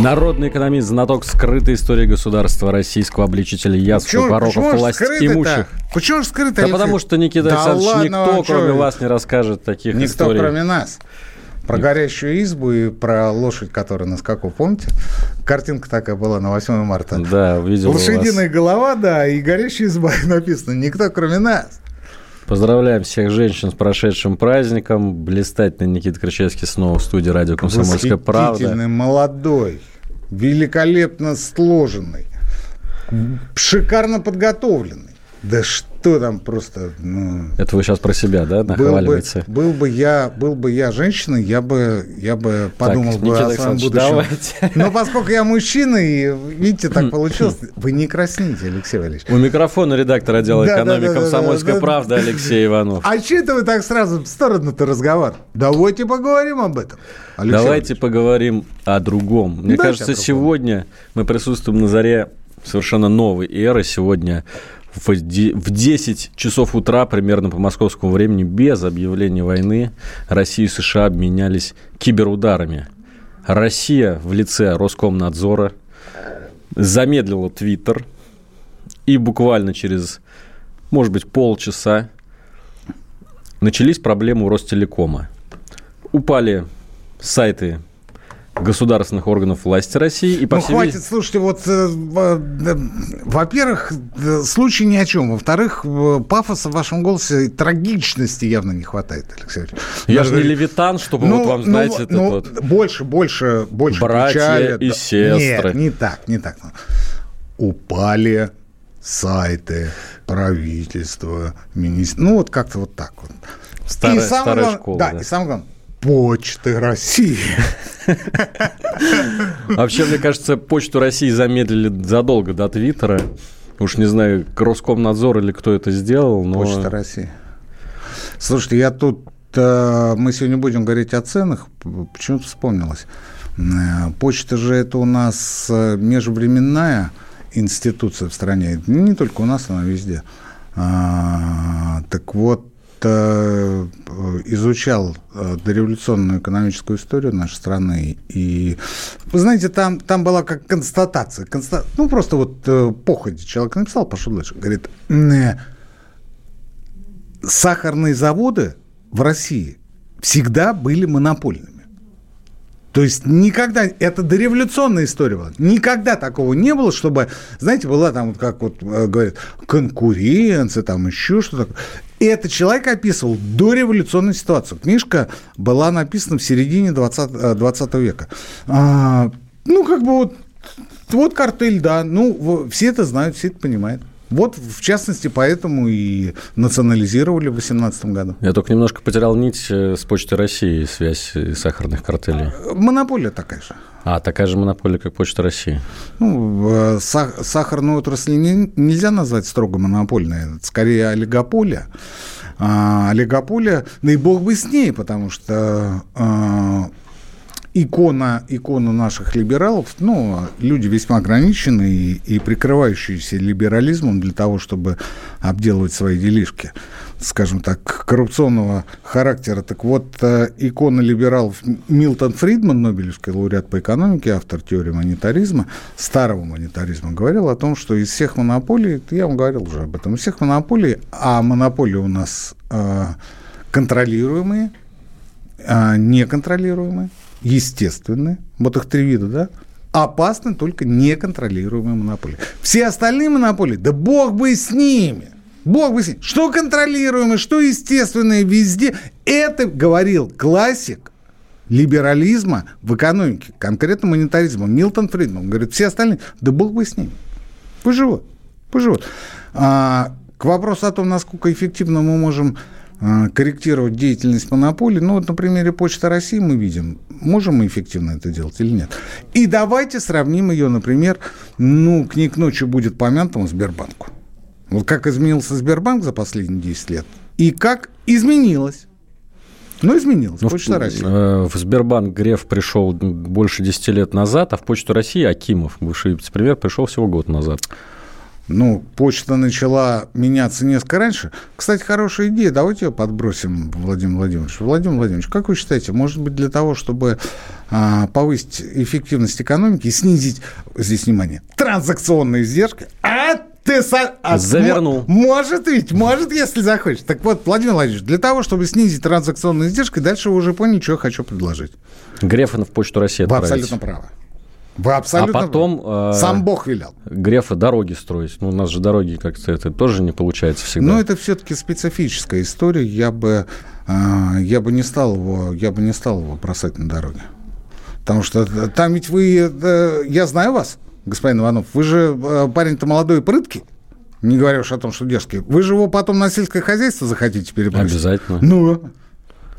Народный экономист, знаток скрытой истории государства, российского обличителя яств, пороков, власть имущих. Почему же скрыто? Да Алексей? потому что, Никита Да Александрович, ладно никто, вам, кроме чё? вас, не расскажет таких Никто, историй. кроме нас. Про горящую избу и про лошадь, которая на скаку. Помните? Картинка такая была на 8 марта. Да, видел. Лошадиная голова, да, и горящая изба написано. Никто, кроме нас. Поздравляем всех женщин с прошедшим праздником. Блистательный Никита Кричевский снова в студии радио «Комсомольская правда». Молодой, великолепно сложенный, шикарно подготовленный. Да что там просто... ну, Это вы сейчас про себя, да, был, бы, нахваливаете? был, бы я, был бы я женщиной, я бы, я бы подумал бы Никита о своем будущем. давайте. Но поскольку я мужчина, и видите, так получилось, вы не красните, Алексей Валерьевич. У микрофона редактор отдела Да, экономики да, да, «Комсомольская да, да. правда» Алексей Иванов. А че это вы так сразу в сторону-то разговор? Давайте поговорим об этом. Алексей Давайте Валерьевич. поговорим о другом. Мне Давайте кажется, сегодня мы присутствуем на заре совершенно новой эры. Сегодня в де- в 10 часов утра, примерно по московскому времени, без объявления войны, Россия и США обменялись киберударами. Россия в лице Роскомнадзора замедлила Твиттер, и буквально через, может быть, полчаса начались проблемы у Ростелекома. Упали сайты государственных органов власти России и по Ну, всей хватит, слушайте, вот, э, да, во-первых, э, случай ни о чем. Во-вторых, э, пафоса в вашем голосе и трагичности явно не хватает, Алексей. Я Даже же не левитан, чтобы ну, вот вам, ну, знаете, ну, этот вот... Больше, больше, больше Братья печали. и сестры. Нет, не так, не так. Упали сайты правительства, министр... Ну, вот как-то вот так вот. Старая- самое старая главное- школа, Да, да. и самое главное, почты России. Вообще, мне кажется, почту России замедлили задолго до Твиттера. Уж не знаю, Роскомнадзор или кто это сделал, но... Почта России. Слушайте, я тут... э, мы сегодня будем говорить о ценах. Почему-то вспомнилось. Э, Почта же это у нас э, межвременная институция в стране. Не только у нас, она везде. А, Так вот, изучал э, дореволюционную экономическую историю нашей страны. И, вы знаете, там, там была как констатация. конста- Ну, просто вот э, походе человек написал, пошел дальше. Говорит, «Э, сахарные заводы в России всегда были монопольными. То есть никогда, это дореволюционная история была, никогда такого не было, чтобы, знаете, была там, как вот э, говорят, конкуренция, там еще что-то. И это человек описывал дореволюционную ситуацию. Книжка была написана в середине 20, э, 20 века. А, ну, как бы вот, вот картель, да, ну, все это знают, все это понимают. Вот, в частности, поэтому и национализировали в 2018 году. Я только немножко потерял нить э, с Почтой России, связь э, сахарных картелей. Монополия такая же. А, такая же монополия, как Почта России. Ну, э, сах- сахарную отрасль не- нельзя назвать строго монопольной, это скорее олигополия. А, олигополия, бог бы с ней, потому что а, икона, икона наших либералов, ну, люди весьма ограниченные и, и прикрывающиеся либерализмом для того, чтобы обделывать свои делишки, скажем так, коррупционного характера. Так вот, э, икона либералов Милтон Фридман, Нобелевский лауреат по экономике, автор теории монетаризма, старого монетаризма, говорил о том, что из всех монополий, я вам говорил уже об этом, из всех монополий, а монополии у нас э, контролируемые, а, неконтролируемые, естественные, вот их три вида, да, опасны только неконтролируемые монополии. Все остальные монополии, да бог бы с ними, бог бы с ними. Что контролируемое, что естественное везде, это говорил классик либерализма в экономике, конкретно монетаризма, Милтон Фридман. Говорит, все остальные, да бог бы с ними. Пусть живут, пусть живут. А, к вопросу о том, насколько эффективно мы можем корректировать деятельность монополий. Ну, вот на примере Почты России мы видим, можем мы эффективно это делать или нет. И давайте сравним ее, например, ну, к ней к ночи будет помянутому Сбербанку. Вот как изменился Сбербанк за последние 10 лет, и как изменилось ну, изменилось. Ну, Почта в, России. Э, в Сбербанк Греф пришел больше 10 лет назад, а в Почту России Акимов, бывший вице-премьер, пришел всего год назад. Ну, почта начала меняться несколько раньше. Кстати, хорошая идея. Давайте ее подбросим, Владимир Владимирович. Владимир Владимирович, как вы считаете, может быть, для того, чтобы а, повысить эффективность экономики и снизить, здесь внимание, транзакционные издержки, а ты со... а, завернул. Может ведь, может, если захочешь. Так вот, Владимир Владимирович, для того, чтобы снизить транзакционные издержки, дальше вы уже поняли, что я хочу предложить. Грефа в почту России Вы абсолютно правы. Вы абсолютно а потом э, сам Бог велел. Грефа дороги строить. Ну, у нас же дороги как-то это тоже не получается всегда. Но это все-таки специфическая история. Я бы, э, я бы не стал его, я бы не стал его бросать на дороге. Потому что там ведь вы, э, я знаю вас, господин Иванов, вы же э, парень-то молодой и прыткий. Не говоря уж о том, что дерзкий. Вы же его потом на сельское хозяйство захотите перебросить? Обязательно. Ну,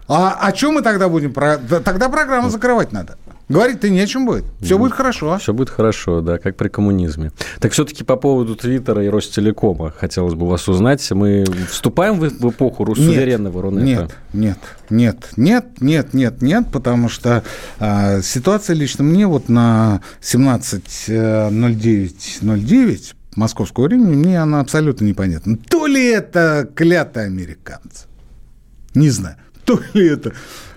а о чем мы тогда будем? Про... Тогда программу закрывать надо. Говорить-то не о чем будет. Все будет хорошо. Все будет хорошо, да, как при коммунизме. Так все-таки по поводу Твиттера и Ростелекома хотелось бы вас узнать. Мы вступаем в, в эпоху суверенного Рунета? Нет, нет, нет, нет, нет, нет, нет, потому что э, ситуация лично мне вот на 17.09.09 московского времени, мне она абсолютно непонятна. То ли это клятые американцы, не знаю, то ли это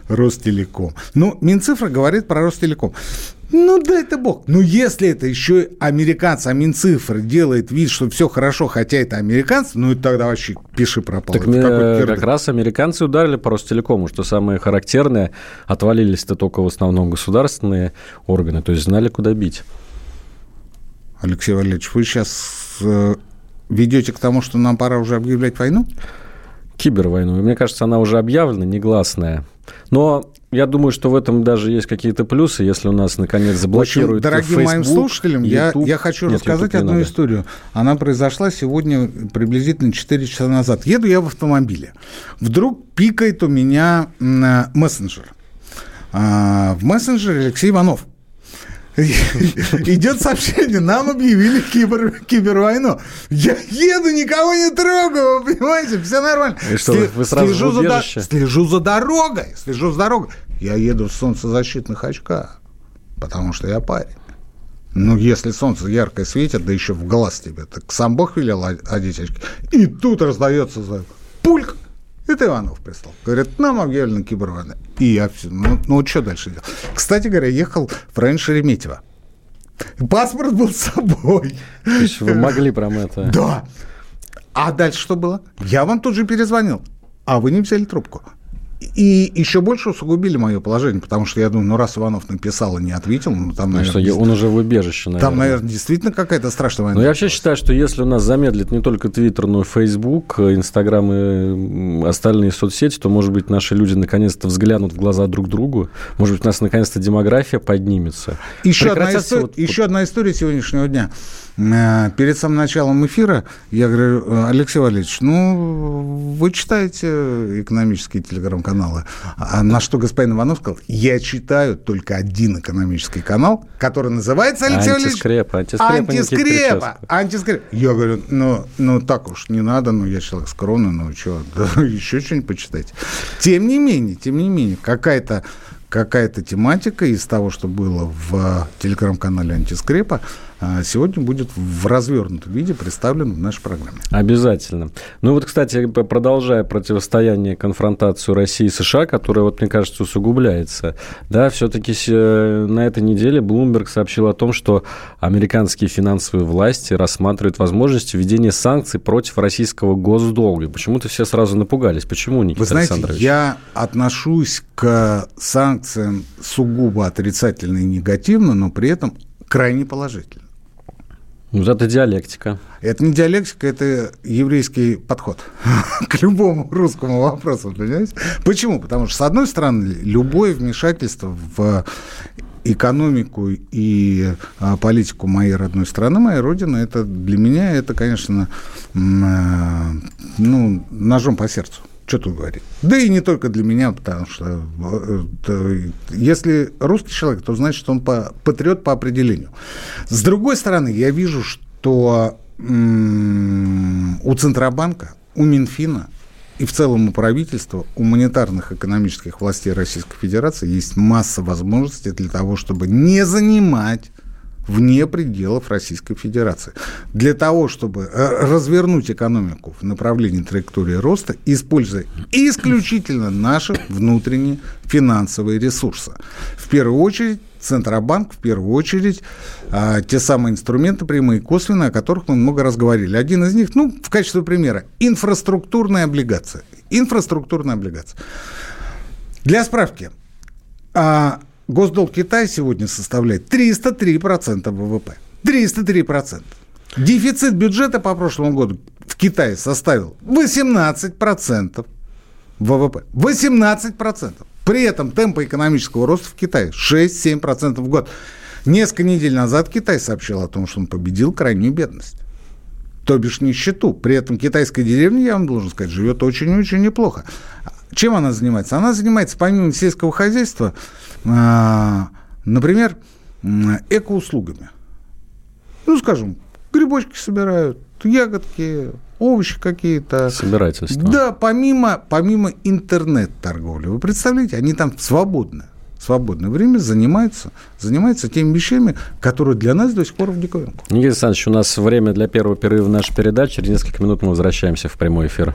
Ростелеком. Ну, Минцифра говорит про Ростелеком. Ну, да это бог. Ну, если это еще американцы, а Минцифра делает вид, что все хорошо, хотя это американцы, ну, тогда вообще пиши пропало. Так как раз американцы ударили по Ростелекому, что самое характерное, отвалились-то только в основном государственные органы, то есть знали, куда бить. Алексей Валерьевич, вы сейчас э, ведете к тому, что нам пора уже объявлять войну? Кибервойну. Мне кажется, она уже объявлена, негласная. Но я думаю, что в этом даже есть какие-то плюсы, если у нас наконец заблокируют общем, Дорогим Facebook, моим слушателям, YouTube. я, я хочу Нет, рассказать одну надо. историю. Она произошла сегодня приблизительно 4 часа назад. Еду я в автомобиле. Вдруг пикает у меня мессенджер. А, в мессенджере Алексей Иванов. Идет сообщение, нам объявили кибер, кибервойну. Я еду, никого не трогаю, вы понимаете, все нормально. И что, Сли, вы сразу слежу, за, слежу за дорогой, слежу за дорогой. Я еду в солнцезащитных очках, потому что я парень. Ну, если солнце яркое светит, да еще в глаз тебе, так сам Бог велел одеть очки. И тут раздается пульк, это Иванов прислал. Говорят, нам объявлена кибервойна. И я все, ну, ну что дальше делать? Кстати говоря, ехал район Шереметьево. Паспорт был с собой. То есть вы могли прям это... Да. А дальше что было? Я вам тут же перезвонил, а вы не взяли трубку. И еще больше усугубили мое положение, потому что я думаю, ну раз Иванов написал и не ответил, ну там, ну, наверное... Что, он уже в убежище, наверное. Там, наверное, действительно какая-то страшная война. Но я вообще считаю, что если у нас замедлит не только Твиттер, но и Фейсбук, Инстаграм и остальные соцсети, то, может быть, наши люди наконец-то взглянут в глаза друг другу, может быть, у нас наконец-то демография поднимется. Еще, одна, история, вот... еще одна история сегодняшнего дня. Э, перед самым началом эфира я говорю, «Э, Алексей Валерьевич, ну, вы читаете экономические телеграм-каналы. А на что господин Иванов сказал, я читаю только один экономический канал, который называется, Алексей антискрепа, Валерьевич... Антискрепа. Антискрепа. Антискрепа. Я говорю, ну, ну, так уж не надо, ну, я человек скромный, ну, что, да, еще что-нибудь почитайте. Тем не менее, тем не менее, какая-то какая-то тематика из того, что было в телеграм-канале «Антискрепа», а, сегодня будет в развернутом виде представлен в нашей программе. Обязательно. Ну вот, кстати, продолжая противостояние, конфронтацию России и США, которая, вот, мне кажется, усугубляется, да, все-таки э, на этой неделе Bloomberg сообщил о том, что американские финансовые власти рассматривают возможность введения санкций против российского госдолга. Почему-то все сразу напугались. Почему, Никита Вы знаете, я отношусь к санкциям сугубо отрицательно и негативно, но при этом крайне положительно. Ну, это диалектика. Это не диалектика, это еврейский подход к любому русскому вопросу, понимаете? Почему? Потому что, с одной стороны, любое вмешательство в экономику и а, политику моей родной страны, моей родины, это для меня, это, конечно, э, ну, ножом по сердцу. Что тут говорить? Да и не только для меня, потому что э, если русский человек, то значит, что он патриот по определению. С другой стороны, я вижу, что у Центробанка, у Минфина и в целом у правительства, у монетарных экономических властей Российской Федерации есть масса возможностей для того, чтобы не занимать вне пределов Российской Федерации. Для того, чтобы э, развернуть экономику в направлении траектории роста, используя исключительно наши внутренние финансовые ресурсы. В первую очередь Центробанк, в первую очередь, а, те самые инструменты прямые и косвенные, о которых мы много раз говорили. Один из них, ну, в качестве примера, инфраструктурная облигация. Инфраструктурная облигация. Для справки, а, Госдолг Китая сегодня составляет 303% ВВП. 303%. Дефицит бюджета по прошлому году в Китае составил 18% ВВП. 18%. При этом темпы экономического роста в Китае 6-7% в год. Несколько недель назад Китай сообщил о том, что он победил крайнюю бедность. То бишь нищету. При этом китайская деревня, я вам должен сказать, живет очень-очень неплохо. Чем она занимается? Она занимается помимо сельского хозяйства а, например, экоуслугами. Ну, скажем, грибочки собирают, ягодки, овощи какие-то. Собирательство. Да, помимо, помимо интернет-торговли. Вы представляете, они там свободны свободное время занимаются, занимаются теми вещами, которые для нас до сих пор в диковинку. Никита Александрович, у нас время для первого перерыва нашей передачи. Через несколько минут мы возвращаемся в прямой эфир.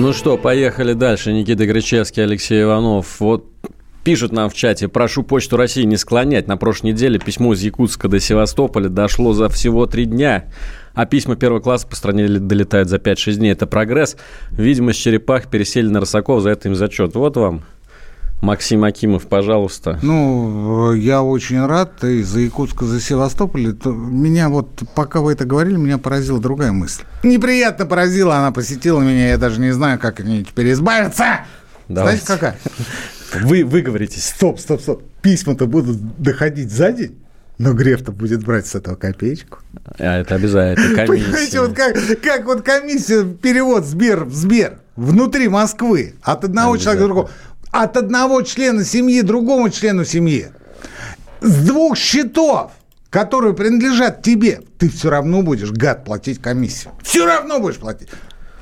Ну что, поехали дальше. Никита Гречевский, Алексей Иванов. Вот пишут нам в чате, прошу Почту России не склонять. На прошлой неделе письмо из Якутска до Севастополя дошло за всего три дня. А письма первого класса по стране долетают за 5-6 дней. Это прогресс. Видимо, с черепах пересели на Росаков, за это им зачет. Вот вам Максим Акимов, пожалуйста. Ну, я очень рад и за Якутска, за Севастополь. То меня вот, пока вы это говорили, меня поразила другая мысль. Неприятно поразила, она посетила меня, я даже не знаю, как от нее теперь избавиться. Давайте. Знаете, какая? Вы выговоритесь. Стоп, стоп, стоп. Письма-то будут доходить за день. Но Греф-то будет брать с этого копеечку. А это обязательно комиссия. Понимаете, вот как, как вот комиссия, перевод Сбер Сбер внутри Москвы от одного человека к другому от одного члена семьи другому члену семьи с двух счетов, которые принадлежат тебе, ты все равно будешь, гад, платить комиссию. Все равно будешь платить.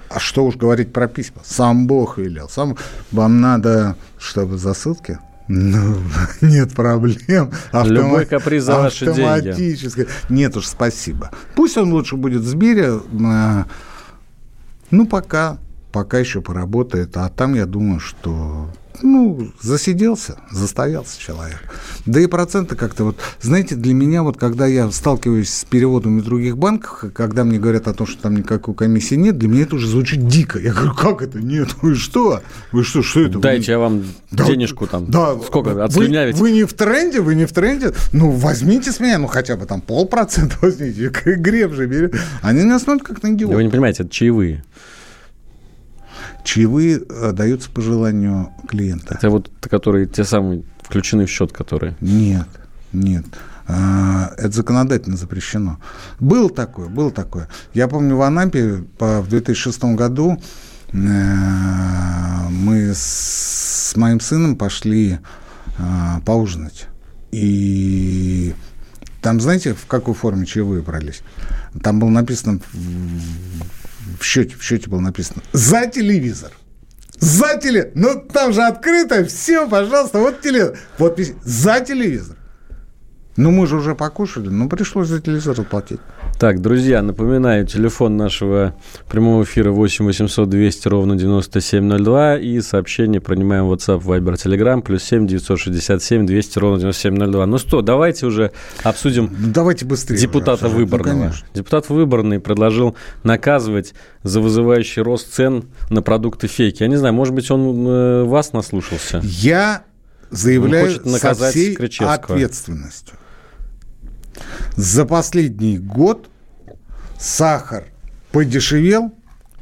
А что уж говорить про письма? Сам Бог велел. Сам... Вам надо, чтобы засылки? Ну, нет проблем. Автомат... Любой каприз за ваши деньги. Нет уж, спасибо. Пусть он лучше будет в Сбере. Э, ну, пока, пока еще поработает. А там, я думаю, что ну, засиделся, застоялся человек. Да и проценты как-то вот, знаете, для меня вот, когда я сталкиваюсь с переводами в других банках, когда мне говорят о том, что там никакой комиссии нет, для меня это уже звучит дико. Я говорю, как это нет? Вы что? Вы что, что это? Дайте я вам да, денежку там. Да. Сколько? Отслюнявите? Вы, вы не в тренде, вы не в тренде. Ну, возьмите с меня, ну, хотя бы там полпроцента возьмите. Греб же берет. Они меня смотрят как на идиота. Вы не понимаете, это чаевые. Чаевые э, даются по желанию клиента. Это вот которые те самые включены в счет, которые? Нет, нет. А, это законодательно запрещено. Было такое, было такое. Я помню, в Анапе в 2006 году э, мы с моим сыном пошли э, поужинать. И там, знаете, в какой форме чаевые брались? Там было написано в счете, в счете было написано «За телевизор». За телевизор. Ну, там же открыто, все, пожалуйста, вот телевизор. Вот за телевизор. Ну, мы же уже покушали, ну, пришлось за телевизор заплатить. Так, друзья, напоминаю, телефон нашего прямого эфира 8 800 200 ровно 9702 и сообщение принимаем в WhatsApp, Viber, Telegram, плюс 7 967 200 ровно 9702. Ну что, давайте уже обсудим Ну, давайте быстрее. депутата уже. Ну, выборного. конечно. Депутат выборный предложил наказывать за вызывающий рост цен на продукты фейки. Я не знаю, может быть, он э, вас наслушался? Я заявляю хочет наказать со всей ответственностью. За последний год сахар подешевел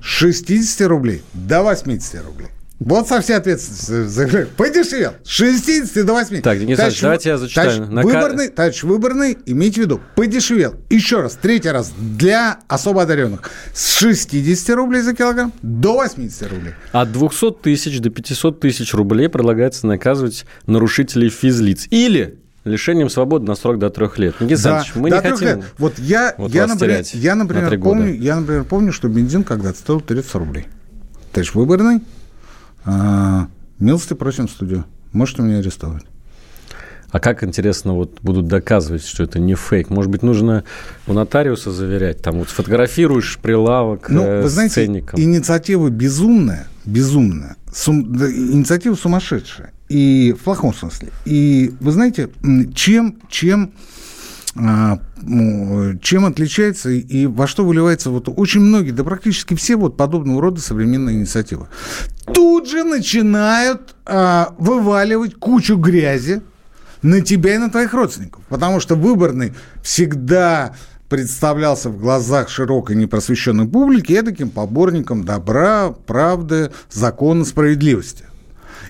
с 60 рублей до 80 рублей. Вот со всей ответственностью. Подешевел. С 60 до 80. Так, Денис Александрович, давайте я зачитаю. Товарищ Нака- выборный, товарищ выборный, имейте в виду, подешевел. Еще раз, третий раз, для особо одаренных. С 60 рублей за килограмм до 80 рублей. От 200 тысяч до 500 тысяч рублей предлагается наказывать нарушителей физлиц. Или лишением свободы на срок до трех лет. Никита Да, Александрович, мы не хотим... лет. Вот я, вот я, например, я, на например, года. помню, я, например, помню, что бензин когда-то стоил 30 рублей. Товарищ выборный, а, милости просим в студию. Можете меня арестовать. А как, интересно, вот будут доказывать, что это не фейк? Может быть, нужно у нотариуса заверять? Там вот сфотографируешь прилавок Ну, э, вы с знаете, ценником. инициатива безумная, безумная, сум- инициатива сумасшедшая. И в плохом смысле. И вы знаете, чем, чем, а, чем отличается и во что выливается вот очень многие, да практически все вот подобного рода современные инициативы. Тут же начинают а, вываливать кучу грязи на тебя и на твоих родственников. Потому что выборный всегда представлялся в глазах широкой непросвещенной публики таким поборником добра, правды, закона, справедливости.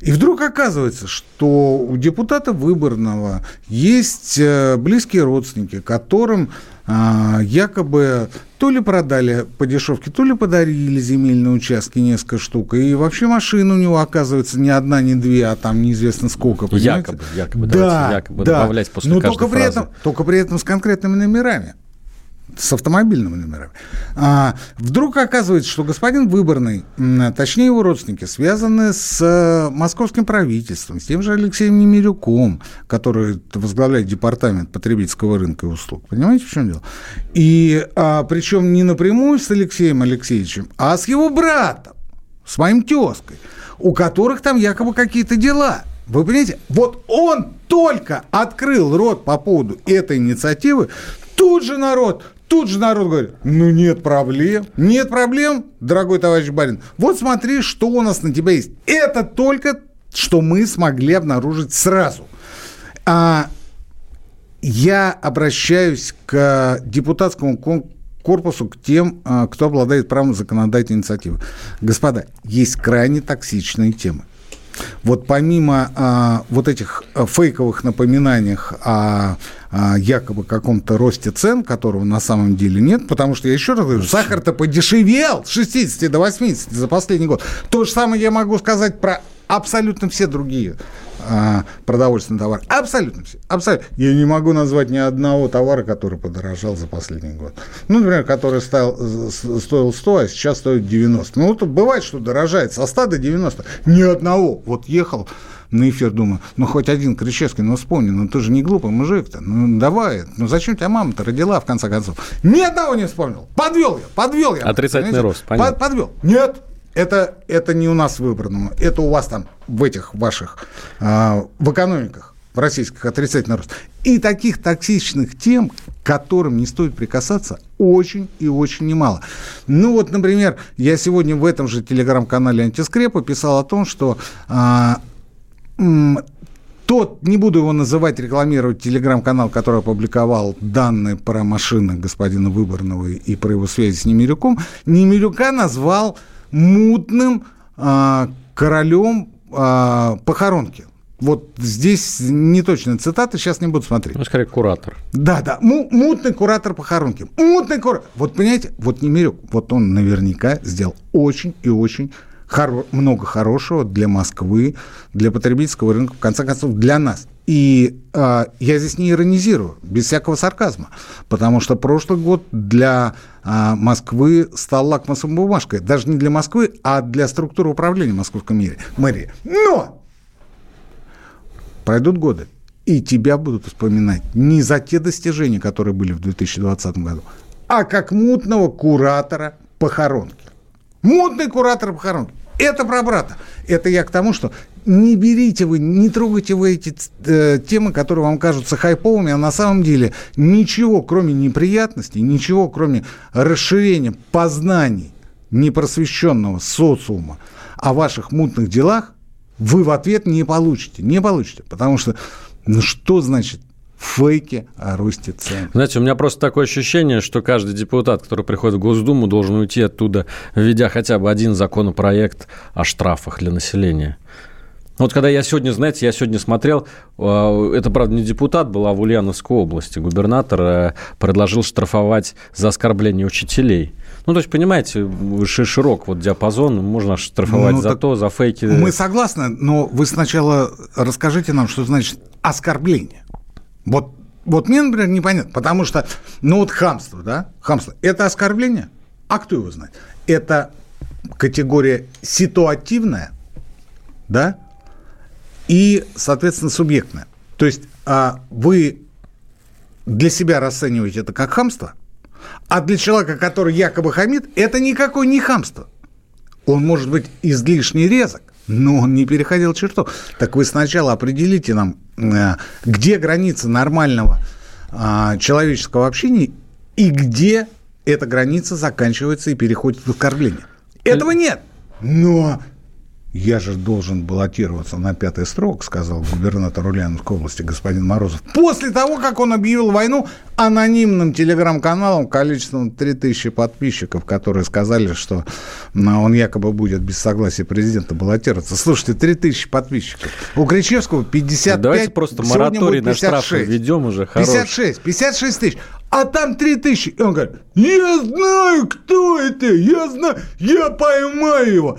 И вдруг оказывается, что у депутата выборного есть э, близкие родственники, которым а, якобы то ли продали по дешевке, то ли подарили земельные участки несколько штук. И вообще машина у него оказывается не одна, не две, а там неизвестно сколько. понимаете? Якобы, якобы, Да, якобы да. добавлять после Но каждой только при, фразы. этом, только при этом с конкретными номерами с автомобильными номерами. А, вдруг оказывается, что господин Выборный, точнее его родственники, связаны с э, московским правительством, с тем же Алексеем Немирюком, который возглавляет департамент потребительского рынка и услуг. Понимаете, в чем дело? И а, причем не напрямую с Алексеем Алексеевичем, а с его братом, с моим тезкой, у которых там якобы какие-то дела. Вы понимаете, вот он только открыл рот по поводу этой инициативы, тут же народ, тут же народ говорит, ну нет проблем, нет проблем, дорогой товарищ барин, вот смотри, что у нас на тебя есть. Это только, что мы смогли обнаружить сразу. А, я обращаюсь к депутатскому корпусу, к тем, а, кто обладает правом законодательной инициативы. Господа, есть крайне токсичные темы. Вот помимо а, вот этих а, фейковых напоминаниях о, якобы каком-то росте цен, которого на самом деле нет, потому что, я еще раз говорю, сахар-то подешевел с 60 до 80 за последний год. То же самое я могу сказать про абсолютно все другие а, продовольственные товары. Абсолютно все. Абсолютно. Я не могу назвать ни одного товара, который подорожал за последний год. Ну, например, который стоил, стоил 100, а сейчас стоит 90. Ну, вот бывает, что дорожает со 100 до 90. Ни одного. Вот ехал на эфир, думаю, ну, хоть один Кричевский, ну, вспомни, ну, ты же не глупый мужик-то, ну, давай, ну, зачем тебя мама-то родила, в конце концов? Ни одного не вспомнил. Подвел я, подвел я. Отрицательный Понимаете? рост, понятно. Под- подвел. Нет, это, это не у нас выбранного, это у вас там в этих ваших, а, в экономиках, в российских отрицательный рост. И таких токсичных тем, к которым не стоит прикасаться, очень и очень немало. Ну вот, например, я сегодня в этом же телеграм-канале «Антискрепа» писал о том, что м, тот, не буду его называть, рекламировать, телеграм-канал, который опубликовал данные про машины господина Выборного и про его связи с Немирюком, Немирюка назвал мутным а, королем а, похоронки. Вот здесь не точная цитата, сейчас не буду смотреть. Ну, скорее, куратор. Да, да, му- мутный куратор похоронки. Мутный куратор. Вот понимаете, вот Немирюк, вот он наверняка сделал очень и очень хоро- много хорошего для Москвы, для потребительского рынка, в конце концов, для нас. И а, я здесь не иронизирую, без всякого сарказма, потому что прошлый год для Москвы стал лакмусовой бумажкой. Даже не для Москвы, а для структуры управления московской мэри- мэрии. Но пройдут годы, и тебя будут вспоминать не за те достижения, которые были в 2020 году, а как мутного куратора похоронки. Мутный куратор похоронки. Это про брата. Это я к тому, что не берите вы, не трогайте вы эти э, темы, которые вам кажутся хайповыми, а на самом деле ничего, кроме неприятностей, ничего, кроме расширения познаний непросвещенного социума о ваших мутных делах, вы в ответ не получите. Не получите. Потому что, ну что значит фейки о росте цен. Знаете, у меня просто такое ощущение, что каждый депутат, который приходит в Госдуму, должен уйти оттуда, введя хотя бы один законопроект о штрафах для населения. Вот когда я сегодня, знаете, я сегодня смотрел, э, это, правда, не депутат был, а в Ульяновской области губернатор э, предложил штрафовать за оскорбление учителей. Ну, то есть, понимаете, широк вот диапазон, можно штрафовать ну, за то, за фейки. Мы согласны, но вы сначала расскажите нам, что значит оскорбление. Вот, вот мне, например, непонятно, потому что, ну вот хамство, да, хамство, это оскорбление? А кто его знает? Это категория ситуативная, да, и, соответственно, субъектная. То есть а, вы для себя расцениваете это как хамство, а для человека, который якобы хамит, это никакое не хамство. Он может быть излишне резок, но он не переходил черту. Так вы сначала определите нам, э, где граница нормального а, человеческого общения и где эта граница заканчивается и переходит в оскорбление. Этого нет. Но я же должен баллотироваться на пятый срок, сказал губернатор Ульяновской области господин Морозов. После того, как он объявил войну анонимным телеграм-каналом количеством 3000 подписчиков, которые сказали, что он якобы будет без согласия президента баллотироваться. Слушайте, 3000 подписчиков. У Кричевского 55. Давайте просто мораторий на штрафы введем уже. Хорош. 56, 56 тысяч. А там 3000. И он говорит, я знаю, кто это, я знаю, я поймаю его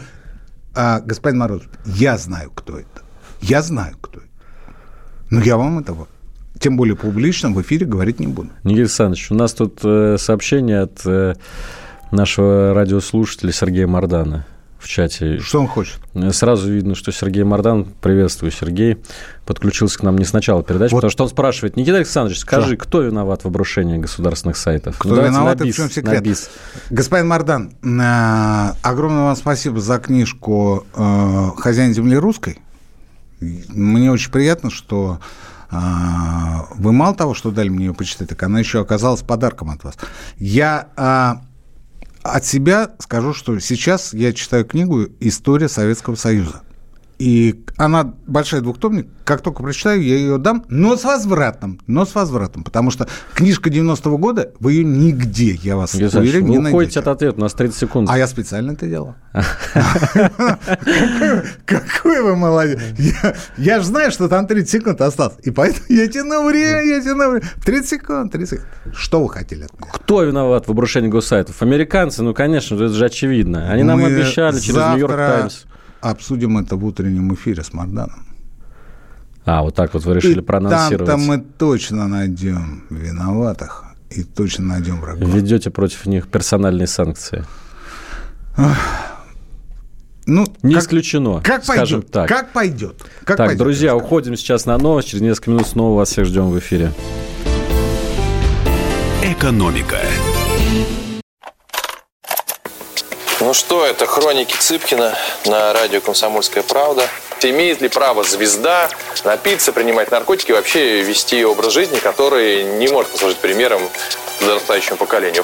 а, господин Морозов, я знаю, кто это. Я знаю, кто это. Но я вам этого, тем более публично, в эфире говорить не буду. Никита Александрович, у нас тут э, сообщение от э, нашего радиослушателя Сергея Мардана в чате. Что он хочет? Сразу видно, что Сергей Мардан, приветствую, Сергей, подключился к нам не с начала передачи, вот. потому что он спрашивает, Никита Александрович, скажи, что? кто виноват в обрушении государственных сайтов? Кто ну, виноват, и в чем секрет? Бис. Господин Мардан, э, огромное вам спасибо за книжку э, «Хозяин земли русской». Мне очень приятно, что э, вы мало того, что дали мне ее почитать, так она еще оказалась подарком от вас. Я от себя скажу, что сейчас я читаю книгу «История Советского Союза». И она большая двухтомник. Как только прочитаю, я ее дам, но с возвратом. Но с возвратом. Потому что книжка 90-го года, вы ее нигде, я вас Юрий уверен, не найдете. Вы уходите от ответа, у нас 30 секунд. А я специально это делал. Вы молодец. Я же знаю, что там 30 секунд осталось. И поэтому я тяну время, я тяну время. 30 секунд, 30 секунд. Что вы хотели от меня? Кто виноват в обрушении госсайтов? Американцы? Ну, конечно, это же очевидно. Они нам обещали через Нью-Йорк Таймс обсудим это в утреннем эфире с Марданом. А, вот так вот вы решили и проанонсировать. Там-то мы точно найдем виноватых и точно найдем врагов. Ведете против них персональные санкции. Ну, не как, исключено. Как скажем пойдет? Так. Как пойдет? Как так, пойдет, друзья, уходим сейчас на новость. Через несколько минут снова вас всех ждем в эфире. Экономика. Ну что, это хроники Цыпкина на радио «Комсомольская правда». Имеет ли право звезда напиться, принимать наркотики и вообще вести образ жизни, который не может послужить примером подрастающему поколению?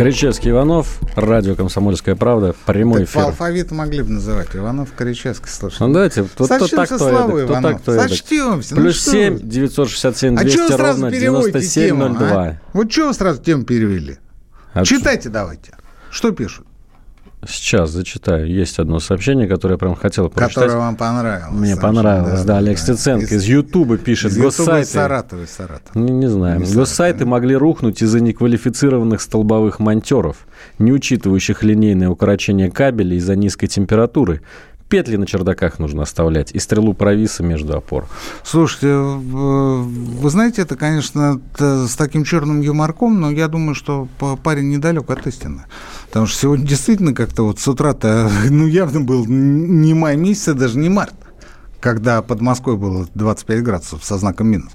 Кричевский Иванов, радио «Комсомольская правда», прямой так эфир. По алфавиту могли бы называть. Иванов, Кричевский, слушай. Ну давайте, то, то так, то славу, эдак, то так, то эдак. Сочтемся. Плюс ну, 7 967 а 200 что вы сразу ровно переводите тему, 9702. а? Вот что вы сразу тему перевели? А Читайте давайте. Что пишут? Сейчас зачитаю. Есть одно сообщение, которое я прям хотел прочитать. Которое вам понравилось. Мне понравилось, да. Олег Стеценко из Ютуба пишет. Из Госсайты. из Саратова, из Саратова. Не, не знаю. Не Госсайты Саратова. могли рухнуть из-за неквалифицированных столбовых монтеров, не учитывающих линейное укорочение кабеля из-за низкой температуры. Петли на чердаках нужно оставлять и стрелу провиса между опор. Слушайте, в- вы знаете, это, конечно, с таким черным юморком, но я думаю, что парень недалек от истины. Потому что сегодня действительно как-то вот с утра-то, ну, явно был не май месяц, а даже не март когда под Москвой было 25 градусов со знаком минус.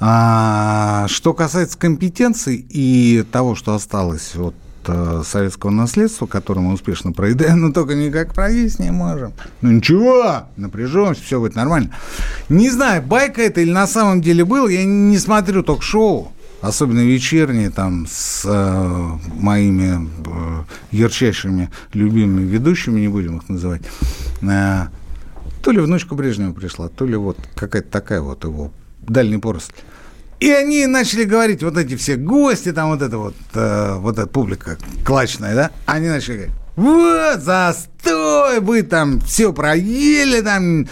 А, что касается компетенций и того, что осталось от советского наследства, которое мы успешно проедаем, но только никак проесть не можем. Ну ничего, напряжемся, все будет нормально. Не знаю, байка это или на самом деле был, я не смотрю ток-шоу, особенно вечерние, там, с э, моими э, ярчайшими любимыми ведущими, не будем их называть. Э, то ли внучка Брежнева пришла, то ли вот какая-то такая вот его дальняя поросль. И они начали говорить, вот эти все гости, там вот это вот, э, вот эта публика клачная, да, они начали говорить, вот, застой, вы там все проели, там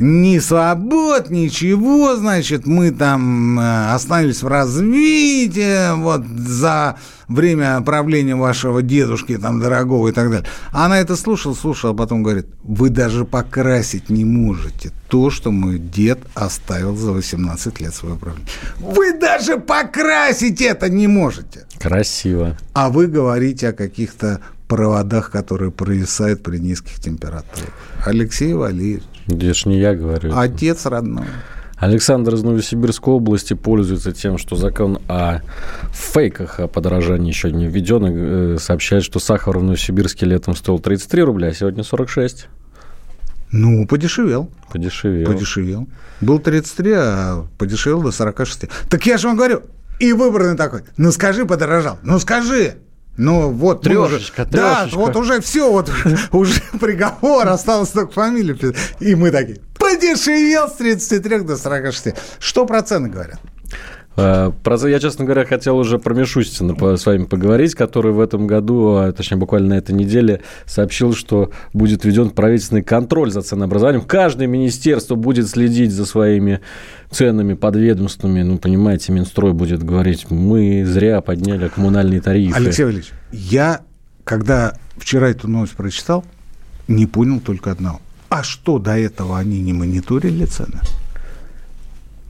ни свобод, ничего, значит, мы там э, остановились в развитии, вот, за время правления вашего дедушки, там, дорогого и так далее. Она это слушала, слушала, а потом говорит, вы даже покрасить не можете то, что мой дед оставил за 18 лет своего правления. Вы даже покрасить это не можете. Красиво. А вы говорите о каких-то проводах, которые провисают при низких температурах. Алексей Валерьевич, Это ж не я говорю. отец родной. Александр из Новосибирской области пользуется тем, что закон о фейках о подорожании еще не введен. и, э, Сообщает, что сахар в Новосибирске летом стоил 33 рубля, а сегодня 46. Ну, подешевел. Подешевел. Подешевел. Был 33, а подешевел до 46. Так я же вам говорю, и выбранный такой, ну скажи, подорожал, ну скажи. Ну вот, мы уже- Трешечка, да, трешечка. вот уже все, вот уже приговор, осталось только фамилию. И мы такие, подешевел с 33 до 46. Что проценты говорят? Э, Я, честно говоря, хотел уже про Мишустина с вами поговорить, который в этом году, а, точнее, буквально на этой неделе, сообщил, что будет введен правительственный контроль за ценообразованием. Каждое министерство будет следить за своими ценами подведомствами. Ну, понимаете, Минстрой будет говорить, мы зря подняли коммунальные тарифы. Алексей Валерьевич, я, когда вчера эту новость прочитал, не понял только одного. А что до этого они не мониторили цены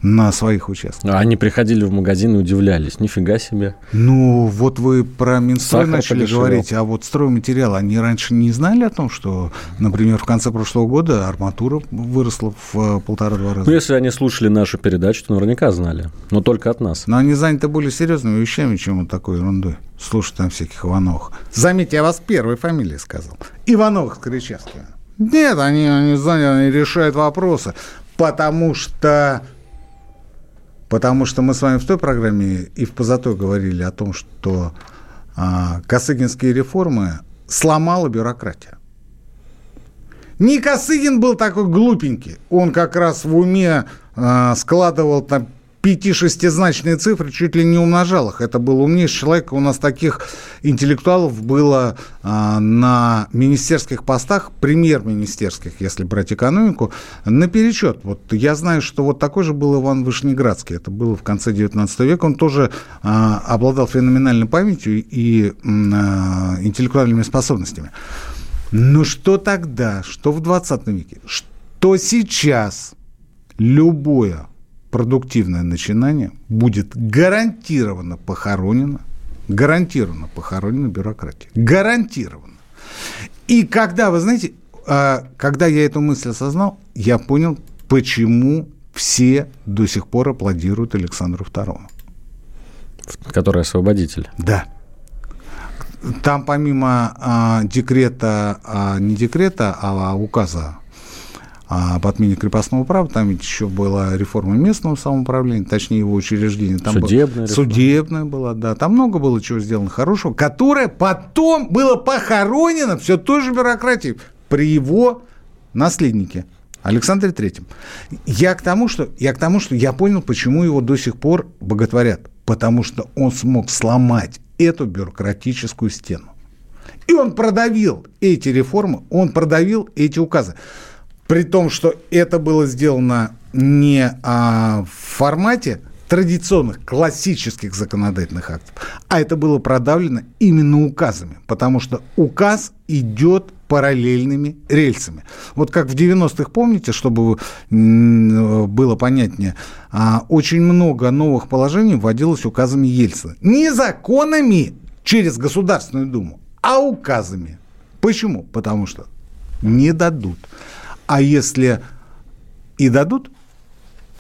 на своих участках? А Они приходили в магазин и удивлялись. Нифига себе. Ну, вот вы про Минстрой Сахар начали подешевел. говорить, а вот стройматериалы, они раньше не знали о том, что, например, в конце прошлого года арматура выросла в э, полтора-два раза? Ну, если они слушали нашу передачу, то наверняка знали. Но только от нас. Но они заняты более серьезными вещами, чем вот такой ерундой. Слушать там всяких Ивановых. Заметьте, я вас первой фамилией сказал. Ивановых с Кричевскими. Нет, они, они они решают вопросы. Потому что... Потому что мы с вами в той программе и в позатой говорили о том, что а, косыгинские реформы сломала бюрократия. Не Косыгин был такой глупенький. Он как раз в уме а, складывал там пяти-шестизначные цифры, чуть ли не умножал их. Это был умнейший человек. У нас таких интеллектуалов было а, на министерских постах, премьер-министерских, если брать экономику, наперечет. Вот я знаю, что вот такой же был Иван Вышнеградский. Это было в конце 19 века. Он тоже а, обладал феноменальной памятью и а, интеллектуальными способностями. Но что тогда, что в 20 веке, что сейчас любое продуктивное начинание будет гарантированно похоронено, гарантированно похоронено бюрократией. Гарантированно. И когда, вы знаете, а, когда я эту мысль осознал, я понял, почему все до сих пор аплодируют Александру II. Который освободитель. Да. Там помимо а, декрета, а, не декрета, а указа об отмене крепостного права, там ведь еще была реформа местного самоуправления, точнее его учреждения. Там судебная был, Судебная была, да. Там много было чего сделано хорошего, которое потом было похоронено все той же бюрократией при его наследнике. Александре Третьем. Я к тому, что я к тому, что я понял, почему его до сих пор боготворят, потому что он смог сломать эту бюрократическую стену. И он продавил эти реформы, он продавил эти указы. При том, что это было сделано не а, в формате традиционных классических законодательных актов, а это было продавлено именно указами, потому что указ идет параллельными рельсами. Вот как в 90-х, помните, чтобы было понятнее, а, очень много новых положений вводилось указами Ельцина. Не законами через Государственную Думу, а указами. Почему? Потому что не дадут. А если и дадут,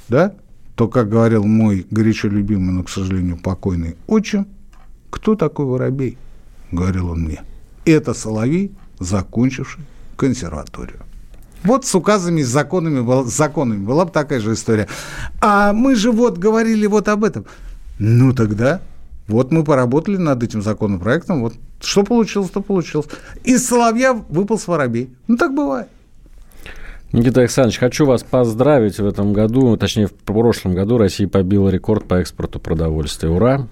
да, то, как говорил мой горячо любимый, но, к сожалению, покойный отчим, кто такой воробей? Говорил он мне. Это соловей, закончивший консерваторию. Вот с указами, с законами, с законами была бы такая же история. А мы же вот говорили вот об этом. Ну тогда вот мы поработали над этим законопроектом, вот что получилось, то получилось. Из соловья выпал воробей. Ну так бывает. Никита Александрович, хочу вас поздравить в этом году, точнее, в прошлом году Россия побила рекорд по экспорту продовольствия. Ура!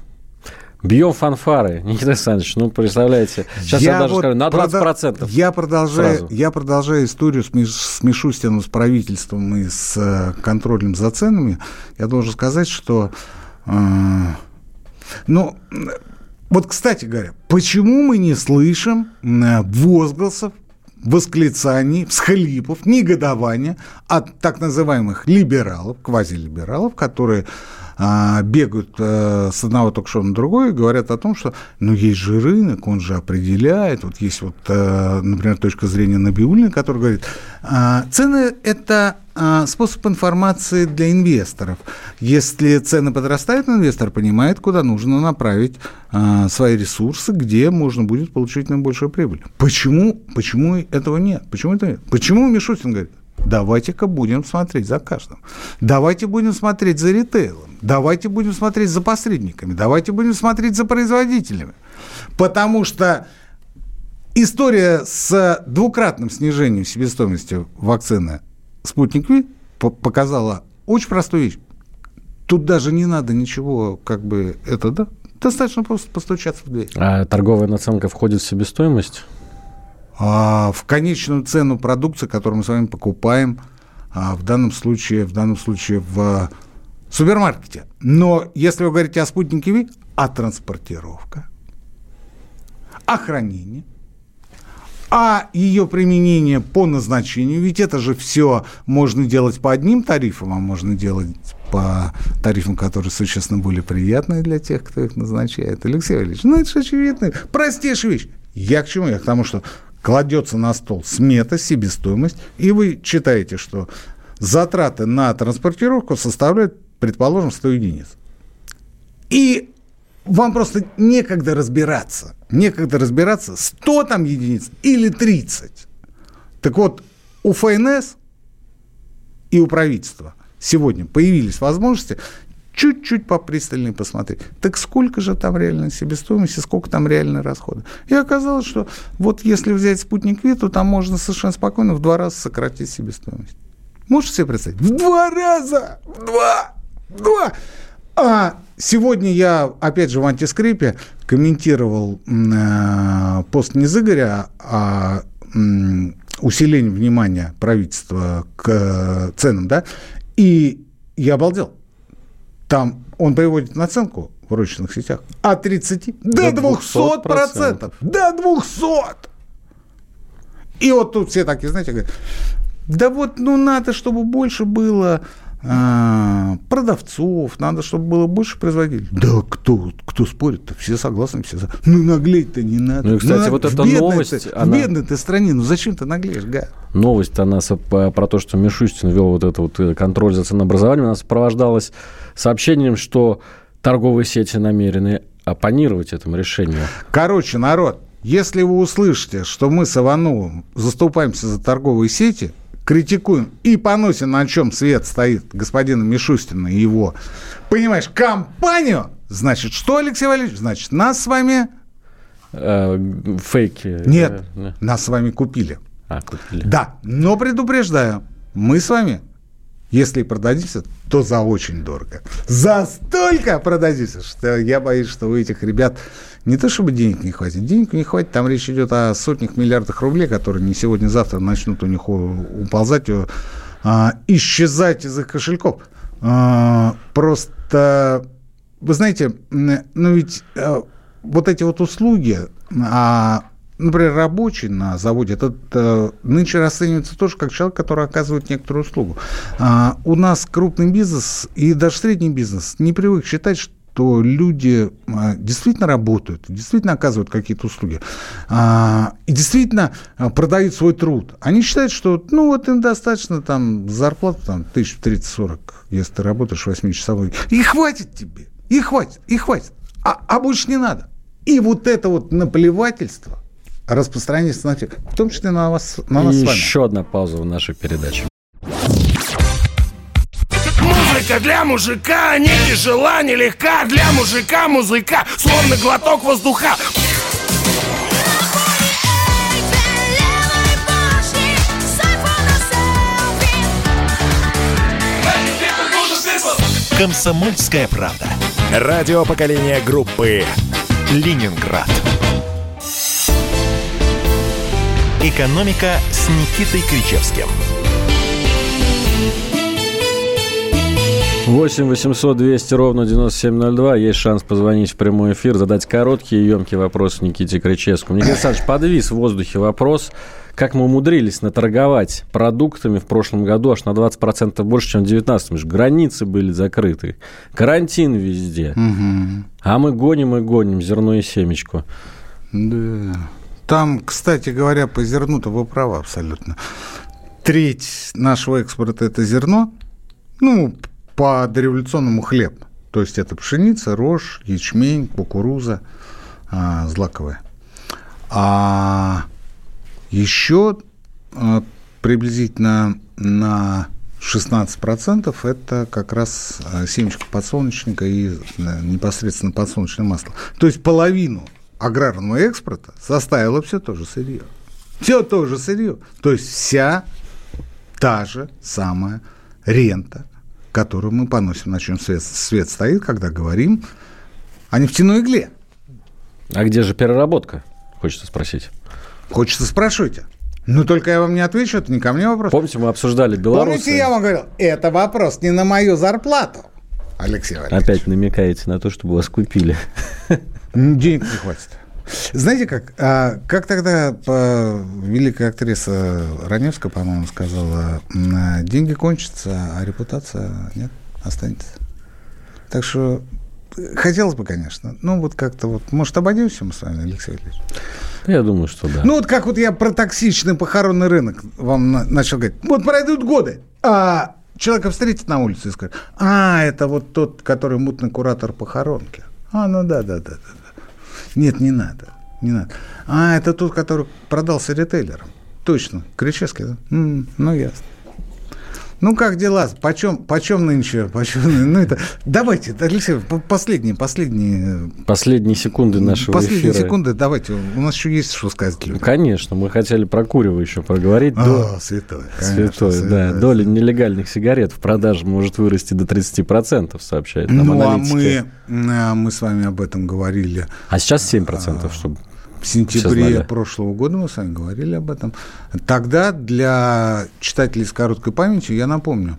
Бьем фанфары, Никита Александрович, ну, представляете, сейчас я, я даже вот скажу, на 20%. Прода- я, продолжаю, я продолжаю историю с, Миш- с Мишустиным, с правительством и с э, контролем за ценами. Я должен сказать, что... Э, ну, вот, кстати говоря, почему мы не слышим э, возгласов восклицаний, всхлипов, негодования от так называемых либералов, квазилибералов, которые а, бегают а, с одного ток-шоу на другое и говорят о том, что ну, есть же рынок, он же определяет. Вот есть, вот, а, например, точка зрения Набиулина, который говорит, а, цены – это а, способ информации для инвесторов. Если цены подрастают, инвестор понимает, куда нужно направить а, свои ресурсы, где можно будет получить наибольшую прибыль. Почему, почему этого нет? Почему это нет? Почему Мишустин говорит, давайте-ка будем смотреть за каждым. Давайте будем смотреть за ритейлом. Давайте будем смотреть за посредниками. Давайте будем смотреть за производителями. Потому что история с двукратным снижением себестоимости вакцины «Спутник Ви» показала очень простую вещь. Тут даже не надо ничего, как бы, это, да, достаточно просто постучаться в дверь. А торговая наценка входит в себестоимость? а, в конечную цену продукции, которую мы с вами покупаем, а, в данном случае, в данном случае в супермаркете. Но если вы говорите о спутнике Ви, а транспортировка, а хранение, а ее применение по назначению, ведь это же все можно делать по одним тарифам, а можно делать по тарифам, которые существенно более приятные для тех, кто их назначает. Алексей Валерьевич, ну это же очевидно, простейшая вещь. Я к чему? Я к тому, что кладется на стол смета, себестоимость, и вы читаете, что затраты на транспортировку составляют, предположим, 100 единиц. И вам просто некогда разбираться. Некогда разбираться, 100 там единиц или 30. Так вот, у ФНС и у правительства сегодня появились возможности чуть-чуть попристальнее посмотреть. Так сколько же там реальной себестоимости, сколько там реальные расходы? И оказалось, что вот если взять спутник Ви, то там можно совершенно спокойно в два раза сократить себестоимость. Можете себе представить? В два раза! В два! В два! А сегодня я, опять же, в антискрипе комментировал э, пост не Игоря, а э, усиление внимания правительства к э, ценам, да, и я обалдел. Там он приводит наценку в розничных сетях от 30 до, до 200 процентов. До 200! И вот тут все такие, знаете, говорят, да вот, ну, надо, чтобы больше было а, продавцов, надо, чтобы было больше производителей. Да кто, кто спорит-то? Все согласны, все за. Ну, наглеть-то не надо. Ну, и, кстати, ну, вот эта новость... Она... В бедной ты стране, ну зачем ты наглеешь, гад? Новость она про то, что Мишустин вел вот этот вот э, контроль за ценообразованием, она сопровождалась сообщением, что торговые сети намерены оппонировать этому решению. Короче, народ, если вы услышите, что мы с Ивановым заступаемся за торговые сети, критикуем и поносим, на чем свет стоит господина Мишустина и его, понимаешь, компанию, значит, что, Алексей Валерьевич? Значит, нас с вами... Э, фейки. Нет, э, нас с вами купили. А, купили. Да, но предупреждаю, мы с вами если продадите, то за очень дорого. За столько продадите, что я боюсь, что у этих ребят не то чтобы денег не хватит, денег не хватит, там речь идет о сотнях миллиардах рублей, которые не сегодня-завтра начнут у них уползать, а, исчезать из их кошельков. А, просто, вы знаете, ну ведь а, вот эти вот услуги, а например, рабочий на заводе, этот э, нынче расценивается тоже как человек, который оказывает некоторую услугу. А, у нас крупный бизнес и даже средний бизнес не привык считать, что люди а, действительно работают, действительно оказывают какие-то услуги а, и действительно а, продают свой труд. Они считают, что ну вот им достаточно там зарплаты там, 1030-40, если ты работаешь 8-часовой. И хватит тебе, и хватит, и хватит. А, а больше не надо. И вот это вот наплевательство – распространяется на всех, в том числе на вас, на нас И с вами. еще одна пауза в нашей передаче. Музыка для мужика не тяжела, не легка Для мужика музыка, словно глоток воздуха Комсомольская правда. Радио поколения группы Ленинград. «Экономика» с Никитой Кричевским. 8 800 200 ровно 9702. Есть шанс позвонить в прямой эфир, задать короткие и емкие вопросы Никите Кричевскому. Никита Александрович, подвис в воздухе вопрос. Как мы умудрились наторговать продуктами в прошлом году аж на 20% больше, чем в 2019? Границы были закрыты, карантин везде. Угу. А мы гоним и гоним зерно и семечку. Да. Там, кстати говоря, по зерну-то вы правы абсолютно. Треть нашего экспорта – это зерно, ну, по дореволюционному хлеб. То есть это пшеница, рожь, ячмень, кукуруза, а, злаковая. А еще а, приблизительно на 16% это как раз а, семечко подсолнечника и а, непосредственно подсолнечное масло. То есть половину – аграрного экспорта составило все то же сырье. Все то же сырье. То есть вся та же самая рента, которую мы поносим, на чем свет, свет стоит, когда говорим о нефтяной игле. А где же переработка, хочется спросить? Хочется спрашивайте. Ну, только я вам не отвечу, это не ко мне вопрос. Помните, мы обсуждали Беларусь. Помните, я вам говорил, это вопрос не на мою зарплату, Алексей Валерьевич. Опять намекаете на то, чтобы вас купили. Денег не хватит. Знаете как? А, как тогда по, великая актриса Раневская, по-моему, сказала, деньги кончатся, а репутация нет, останется. Так что хотелось бы, конечно. Ну, вот как-то вот, может, обойдемся мы с вами, Алексей Валерьевич? Я думаю, что да. Ну, вот как вот я про токсичный похоронный рынок вам на- начал говорить. Вот пройдут годы, а человека встретит на улице и скажет, а, это вот тот, который мутный куратор похоронки. А, ну да, да, да, да. Нет, не надо. Не надо. А, это тот, который продался ритейлером. Точно. Кричевский, да? М-м, ну, ясно. Ну, как дела? Почем, почем нынче? Почем, ну, это... Давайте, Алексей, последние, последние... Последние секунды нашего последние эфира. секунды, давайте. У нас еще есть что сказать людям. Конечно, мы хотели про курево еще проговорить. А, До... святой. Святой, конечно, да. святой. Доля нелегальных сигарет в продаже может вырасти до 30%, сообщает нам Ну, а аналитики. мы, а, мы с вами об этом говорили А сейчас 7%, чтобы... в сентябре прошлого года, мы с вами говорили об этом. Тогда для читателей с короткой памятью, я напомню,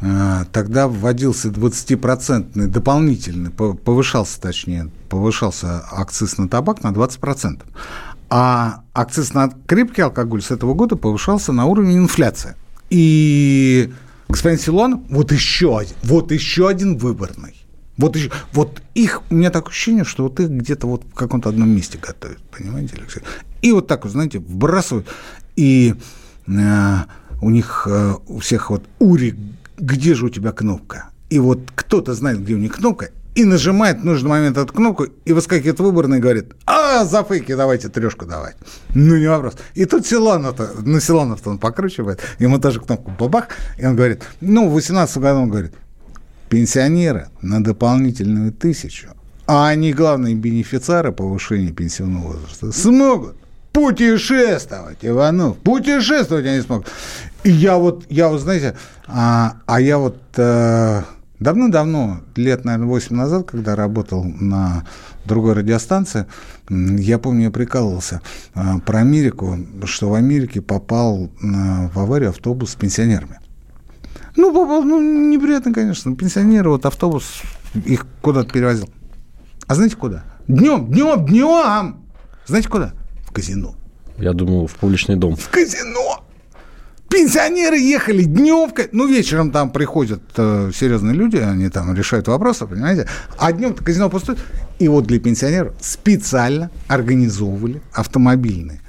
э, тогда вводился 20-процентный дополнительный, по- повышался точнее, повышался акциз на табак на 20%. А акциз на крепкий алкоголь с этого года повышался на уровень инфляции. И господин Силуанов, вот еще один, вот еще один выборный. Вот, вот их, у меня такое ощущение, что вот их где-то вот в каком-то одном месте готовят, понимаете, Алексей? И вот так вот, знаете, вбрасывают, и э, у них, э, у всех вот, Ури, где же у тебя кнопка? И вот кто-то знает, где у них кнопка, и нажимает в нужный момент эту кнопку, и выскакивает выборный и говорит, а, за фейки давайте трешку давать. Ну, не вопрос. И тут Силанов-то, на Силанов-то он покручивает, ему тоже кнопку бабах, и он говорит, ну, в 18 году он говорит, пенсионеры на дополнительную тысячу, а они главные бенефициары повышения пенсионного возраста, смогут путешествовать, Иванов, путешествовать они смогут. И я вот, я вот, знаете, а, а я вот э, давно-давно, лет, наверное, 8 назад, когда работал на другой радиостанции, я помню, я прикалывался э, про Америку, что в Америке попал э, в аварию автобус с пенсионерами. Ну, попал, ну, неприятно, конечно. Пенсионеры, вот автобус их куда-то перевозил. А знаете куда? Днем, днем, днем! Знаете куда? В казино. Я думал, в публичный дом. В казино! Пенсионеры ехали днем, ну, вечером там приходят э, серьезные люди, они там решают вопросы, понимаете? А днем казино пустует. И вот для пенсионеров специально организовывали автомобильные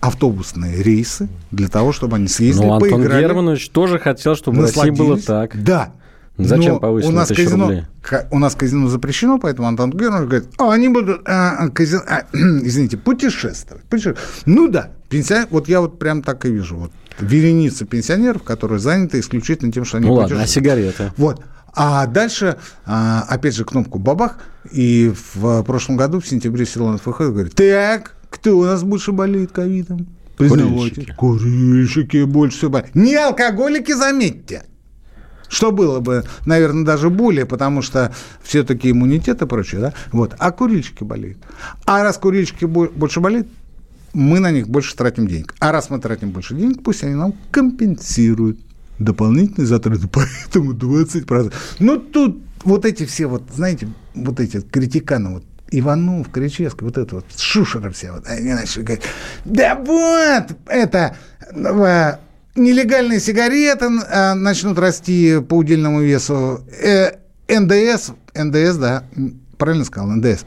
автобусные рейсы для того, чтобы они съездили, Ну, Антон поиграли. Германович тоже хотел, чтобы в России было так. Да. Зачем Но повысить у на нас казино, рублей? У нас казино запрещено, поэтому Антон Германович говорит, а они будут, а, а, казино- а, извините, путешествовать. путеше- Ну да, пенсионер, вот я вот прям так и вижу, вот вереница пенсионеров, которые заняты исключительно тем, что они Ну ладно, а сигареты? Вот. А дальше, а, опять же, кнопку бабах. И в прошлом году, в сентябре, Силанов выходит и говорит, так, кто у нас больше болеет ковидом? Признавайте. Курильщики. Курильщики больше всего болеют. Не алкоголики, заметьте. Что было бы, наверное, даже более, потому что все-таки иммунитет и прочее, да? Вот. А курильщики болеют. А раз курильщики бо- больше болеют, мы на них больше тратим денег. А раз мы тратим больше денег, пусть они нам компенсируют дополнительные затраты, поэтому 20%. Ну, тут вот эти все, вот, знаете, вот эти критиканы, вот, Иванов, Кричевский, вот это вот, шушера все, вот, они начали говорить, да вот, это, э, нелегальные сигареты э, начнут расти по удельному весу, Э, НДС, НДС, да, правильно сказал, НДС,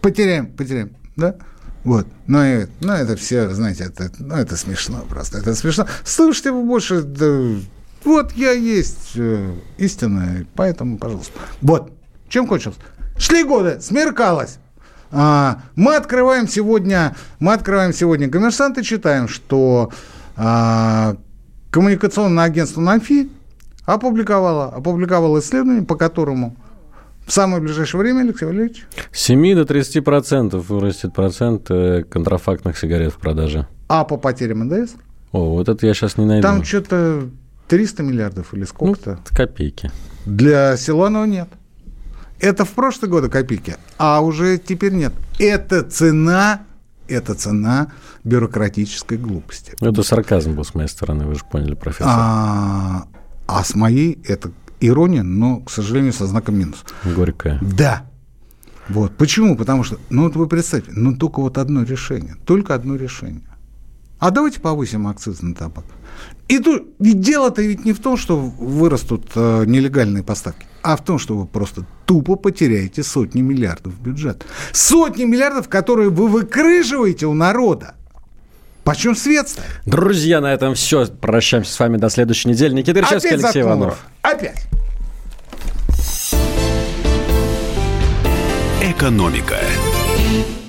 потеряем, потеряем, да? Вот. Ну, и, ну, это все, знаете, это, ну, это смешно просто. Это смешно. Слушайте вы больше. да, вот я есть э, истина, поэтому, пожалуйста. Вот. Чем кончилось? Шли годы, смеркалось. А, мы открываем сегодня, мы открываем сегодня коммерсант и читаем, что а, коммуникационное агентство НАФИ опубликовало, опубликовало исследование, по которому в самое ближайшее время, Алексей Валерьевич, С 7 до 30 процентов вырастет процент э, контрафактных сигарет в продаже. а по потерям НДС, О, вот это я сейчас не найду. там что-то 300 миллиардов или ну, сколько-то. копейки. Для Силанова нет. Это в прошлые годы копейки, а уже теперь нет. Это цена, это цена бюрократической глупости. Ну, Это сарказм был с моей стороны, вы же поняли, профессор. А, а с моей это ирония, но, к сожалению, со знаком минус. Горькая. Да. Вот. Почему? Потому что, ну вот вы представьте, ну только вот одно решение, только одно решение. А давайте повысим акциз на табак. И тут, ведь дело-то ведь не в том, что вырастут э, нелегальные поставки, а в том, что вы просто тупо потеряете сотни миллиардов в бюджет. Сотни миллиардов, которые вы выкрыживаете у народа. Почем свет стоит? Друзья, на этом все. Прощаемся с вами до следующей недели. Никита Ричевский, Опять Алексей заткнул Иванов. Опять. Экономика.